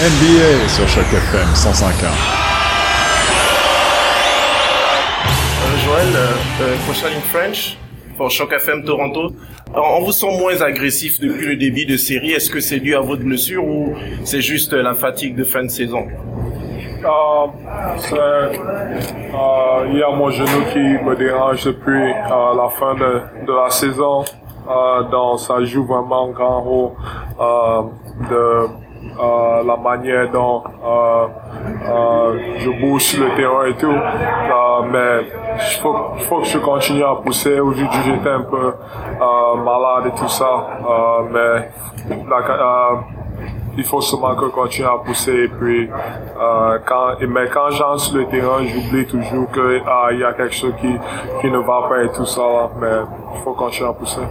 NBA sur Choc FM 105.1. Euh, Joël, euh, euh, question in French pour Choc FM Toronto. Alors, on vous sent moins agressif depuis le début de série. Est-ce que c'est dû à votre blessure ou c'est juste la fatigue de fin de saison? Euh, c'est, euh, il y a mon genou qui me dérange depuis euh, la fin de, de la saison. Euh, donc ça joue vraiment grand rôle euh, de euh, la manière dont euh, euh, je bouge le terrain et tout. Mais il faut, faut que je continue à pousser. Aujourd'hui, j'étais un peu malade et tout ça. Mais il faut seulement que je continue à pousser et puis quand mais quand j'entre sur le terrain j'oublie toujours que ah, y a quelque chose qui qui ne va pas et tout ça mais il faut continuer à pousser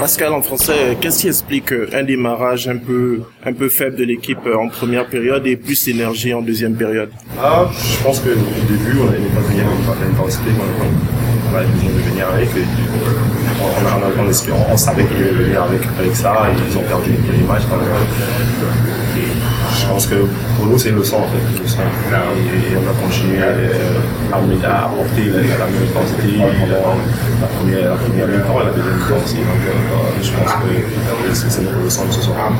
Pascal, en français, qu'est-ce qui explique euh, un démarrage un peu, un peu faible de l'équipe euh, en première période et plus d'énergie en deuxième période? Ah, je pense qu'au début, on n'avait pas venir avec l'intensité qu'on avait besoin de venir avec. Et on, on, on, espérait- on savait qu'ils allaient venir avec, avec ça et ils ont perdu les matchs. Donc, euh, je pense que pour nous, c'est une leçon en fait. Une leçon. Et, et on va continuer euh, à, apporter la, même intensité pendant la première, la première mi-temps la deuxième mi-temps aussi. Donc, euh, je pense que c'est c'est notre leçon de ce soir.